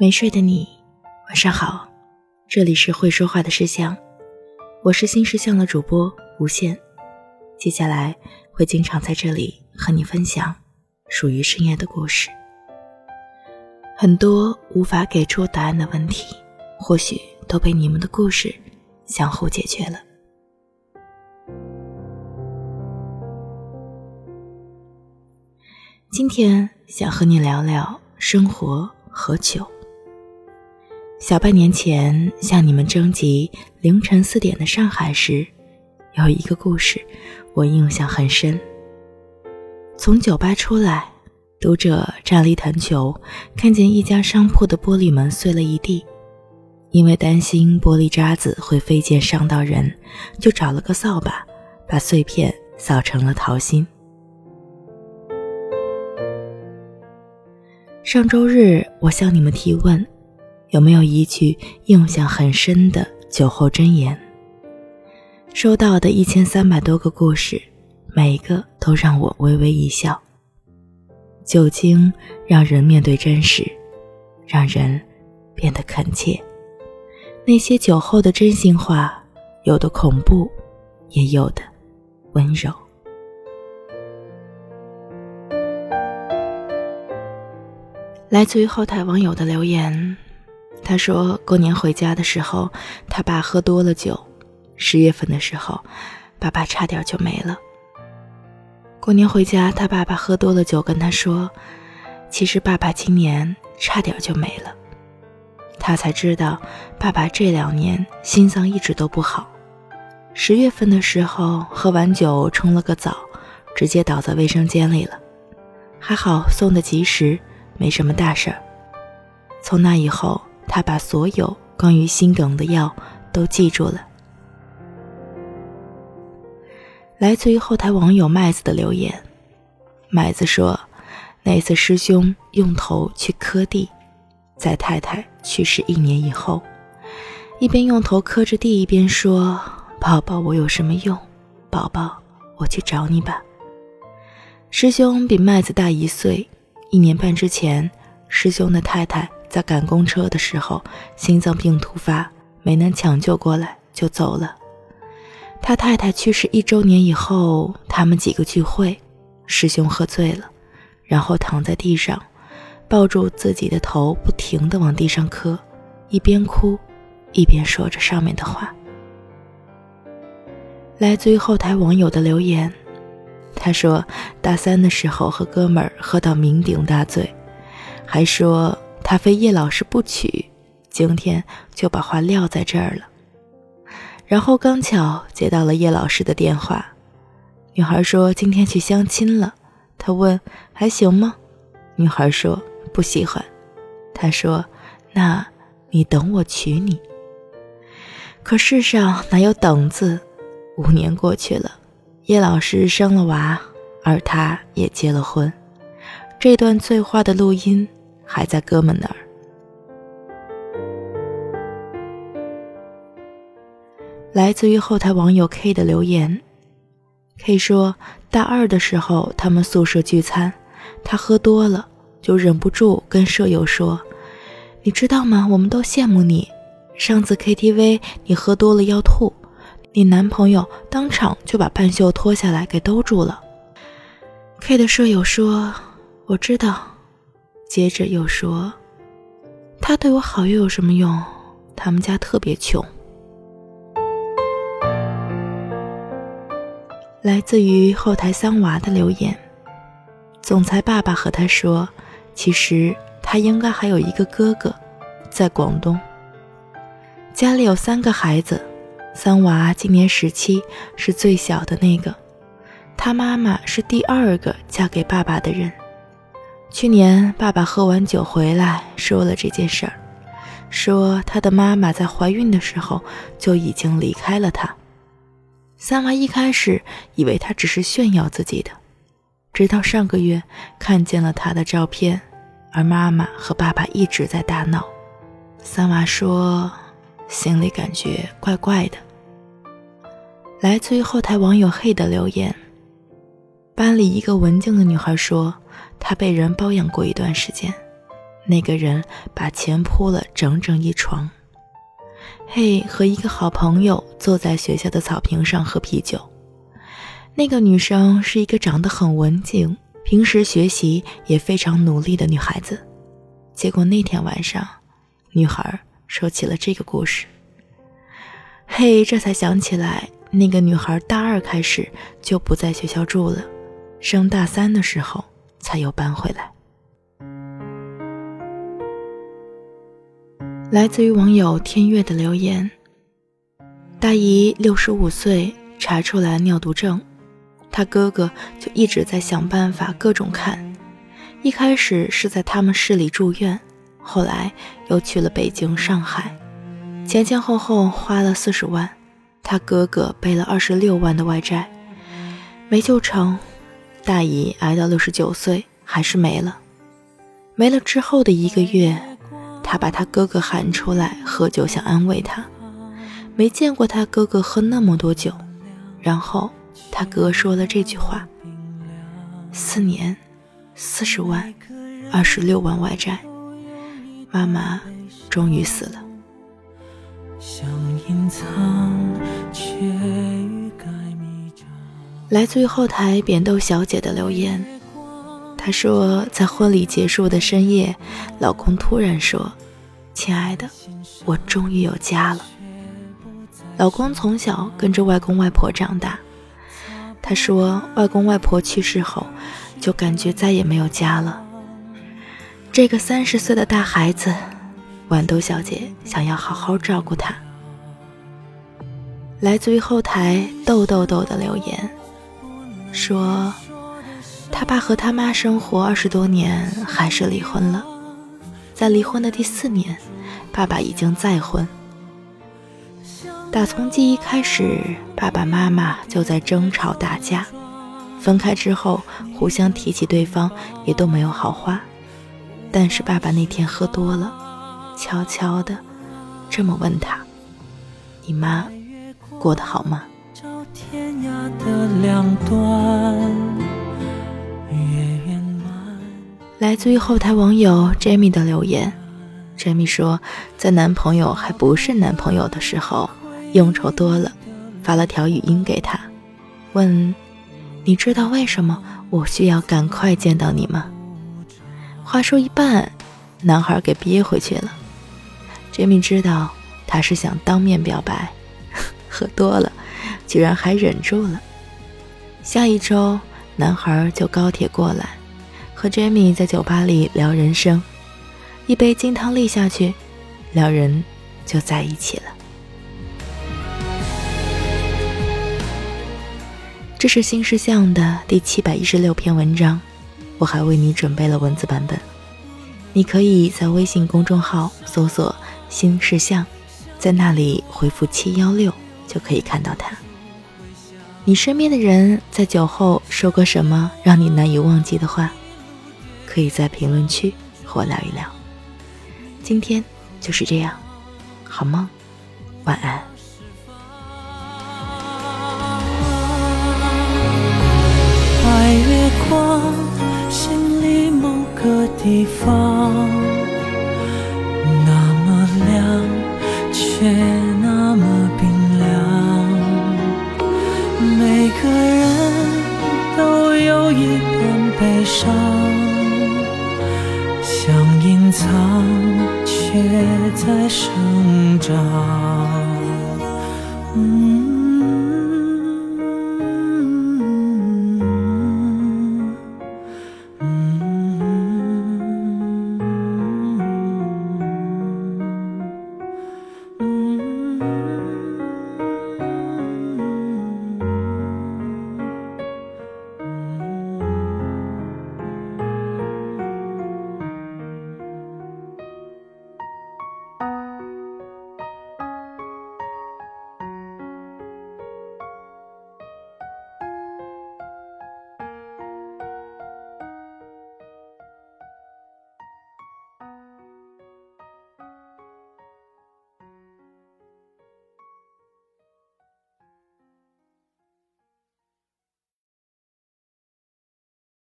没睡的你，晚上好，这里是会说话的石像，我是新石像的主播无限，接下来会经常在这里和你分享属于深夜的故事。很多无法给出答案的问题，或许都被你们的故事相互解决了。今天想和你聊聊生活和酒。小半年前向你们征集凌晨四点的上海时，有一个故事，我印象很深。从酒吧出来，读者站立弹球，看见一家商铺的玻璃门碎了一地，因为担心玻璃渣子会飞溅伤到人，就找了个扫把，把碎片扫成了桃心。上周日，我向你们提问。有没有一句印象很深的酒后真言？收到的一千三百多个故事，每一个都让我微微一笑。酒精让人面对真实，让人变得恳切。那些酒后的真心话，有的恐怖，也有的温柔。来自于后台网友的留言。他说：“过年回家的时候，他爸喝多了酒。十月份的时候，爸爸差点就没了。过年回家，他爸爸喝多了酒，跟他说：‘其实爸爸今年差点就没了。’他才知道，爸爸这两年心脏一直都不好。十月份的时候，喝完酒冲了个澡，直接倒在卫生间里了。还好送的及时，没什么大事儿。从那以后。”他把所有关于心梗的药都记住了。来自于后台网友麦子的留言，麦子说：“那次师兄用头去磕地，在太太去世一年以后，一边用头磕着地，一边说：‘宝宝，我有什么用？宝宝，我去找你吧。’师兄比麦子大一岁，一年半之前，师兄的太太。”在赶公车的时候，心脏病突发，没能抢救过来就走了。他太太去世一周年以后，他们几个聚会，师兄喝醉了，然后躺在地上，抱住自己的头，不停地往地上磕，一边哭，一边说着上面的话。来自于后台网友的留言，他说大三的时候和哥们儿喝到酩酊大醉，还说。他非叶老师不娶，今天就把话撂在这儿了。然后刚巧接到了叶老师的电话，女孩说今天去相亲了。他问还行吗？女孩说不喜欢。他说那你等我娶你。可世上哪有等字？五年过去了，叶老师生了娃，而他也结了婚。这段醉话的录音。还在哥们那儿。来自于后台网友 K 的留言，K 说，大二的时候他们宿舍聚餐，他喝多了，就忍不住跟舍友说：“你知道吗？我们都羡慕你。上次 KTV 你喝多了要吐，你男朋友当场就把半袖脱下来给兜住了。”K 的舍友说：“我知道。”接着又说：“他对我好又有什么用？他们家特别穷。”来自于后台三娃的留言，总裁爸爸和他说：“其实他应该还有一个哥哥，在广东。家里有三个孩子，三娃今年十七，是最小的那个。他妈妈是第二个嫁给爸爸的人。”去年爸爸喝完酒回来，说了这件事儿，说他的妈妈在怀孕的时候就已经离开了他。三娃一开始以为他只是炫耀自己的，直到上个月看见了他的照片，而妈妈和爸爸一直在大闹。三娃说，心里感觉怪怪的。来自于后台网友黑的留言，班里一个文静的女孩说。他被人包养过一段时间，那个人把钱铺了整整一床。嘿和一个好朋友坐在学校的草坪上喝啤酒。那个女生是一个长得很文静、平时学习也非常努力的女孩子。结果那天晚上，女孩说起了这个故事。嘿，这才想起来，那个女孩大二开始就不在学校住了，升大三的时候才又搬回来。来自于网友天月的留言：大姨六十五岁，查出来尿毒症。他哥哥就一直在想办法，各种看。一开始是在他们市里住院，后来又去了北京、上海，前前后后花了四十万。他哥哥背了二十六万的外债，没救成。大姨挨到六十九岁还是没了。没了之后的一个月，他把他哥哥喊出来喝酒，想安慰他。没见过他哥哥喝那么多酒，然后。他哥说了这句话：“四年，四十万，二十六万外债，妈妈终于死了。”想隐藏来自于后台扁豆小姐的留言，她说：“在婚礼结束的深夜，老公突然说：‘亲爱的，我终于有家了。’老公从小跟着外公外婆长大。”他说：“外公外婆去世后，就感觉再也没有家了。这个三十岁的大孩子，豌豆小姐想要好好照顾他。”来自于后台豆豆豆的留言说：“他爸和他妈生活二十多年，还是离婚了。在离婚的第四年，爸爸已经再婚。”打从记忆开始，爸爸妈妈就在争吵打架。分开之后，互相提起对方也都没有好话。但是爸爸那天喝多了，悄悄的这么问他：“你妈过得好吗？”来自于后台网友 Jamie 的留言：Jamie 说，在男朋友还不是男朋友的时候。应酬多了，发了条语音给他，问：“你知道为什么我需要赶快见到你吗？”话说一半，男孩给憋回去了。杰米知道他是想当面表白，喝多了，居然还忍住了。下一周，男孩就高铁过来，和杰米在酒吧里聊人生，一杯金汤力下去，两人就在一起了。这是新事项的第七百一十六篇文章，我还为你准备了文字版本，你可以在微信公众号搜索“新事项”，在那里回复七幺六就可以看到它。你身边的人在酒后说过什么让你难以忘记的话？可以在评论区和我聊一聊。今天就是这样，好梦，晚安。白月光心里某个地方，却在生长。